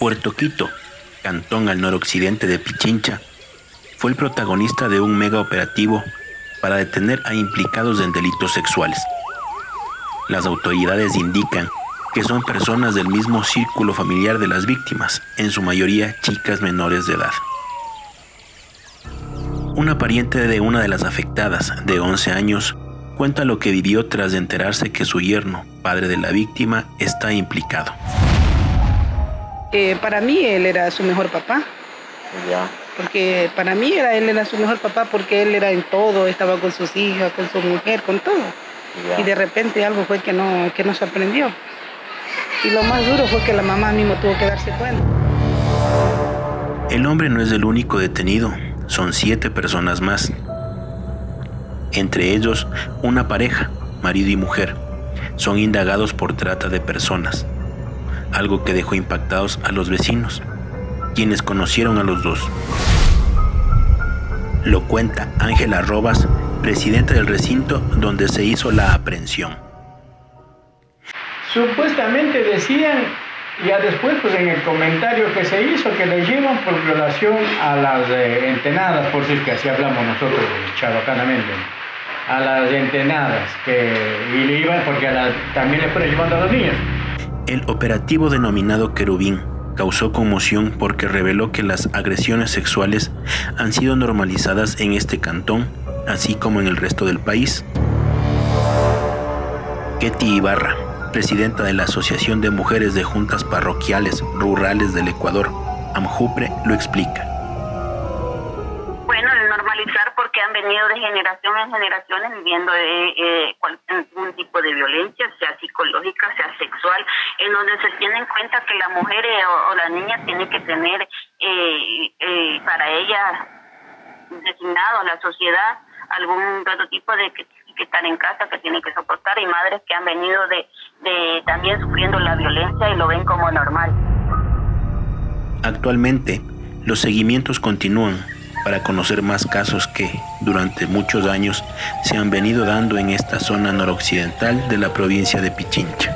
Puerto Quito, cantón al noroccidente de Pichincha, fue el protagonista de un mega operativo para detener a implicados en delitos sexuales. Las autoridades indican que son personas del mismo círculo familiar de las víctimas, en su mayoría chicas menores de edad. Una pariente de una de las afectadas, de 11 años, cuenta lo que vivió tras enterarse que su yerno, padre de la víctima, está implicado. Eh, para mí él era su mejor papá. Ya. Porque para mí era, él era su mejor papá porque él era en todo, estaba con sus hijas, con su mujer, con todo. Y de repente algo fue que no, que no se aprendió. Y lo más duro fue que la mamá mismo tuvo que darse cuenta. El hombre no es el único detenido, son siete personas más. Entre ellos, una pareja, marido y mujer, son indagados por trata de personas, algo que dejó impactados a los vecinos, quienes conocieron a los dos. Lo cuenta Ángela Robas, presidenta del recinto donde se hizo la aprehensión. Supuestamente decían, ya después pues en el comentario que se hizo, que le llevan por relación a las eh, entenadas, por si es que así hablamos nosotros chabacanamente, a las entenadas, que, y le iban porque también le fueron llevando a los niños. El operativo denominado Querubín causó conmoción porque reveló que las agresiones sexuales han sido normalizadas en este cantón, así como en el resto del país. Ketty Ibarra, presidenta de la Asociación de Mujeres de Juntas Parroquiales Rurales del Ecuador, AMJUPRE, lo explica. Bueno, el normalizar porque han venido de generación en generaciones viviendo eh, eh algún tipo de violencia, sea psicológica, sea sexual, en donde se tiene en cuenta que la mujer eh, o, la niña tiene que tener eh, eh, para ella designado a la sociedad algún otro tipo de que están en casa, que tienen que soportar, y madres que han venido de, de también sufriendo la violencia y lo ven como normal. Actualmente, los seguimientos continúan para conocer más casos que, durante muchos años, se han venido dando en esta zona noroccidental de la provincia de Pichincha.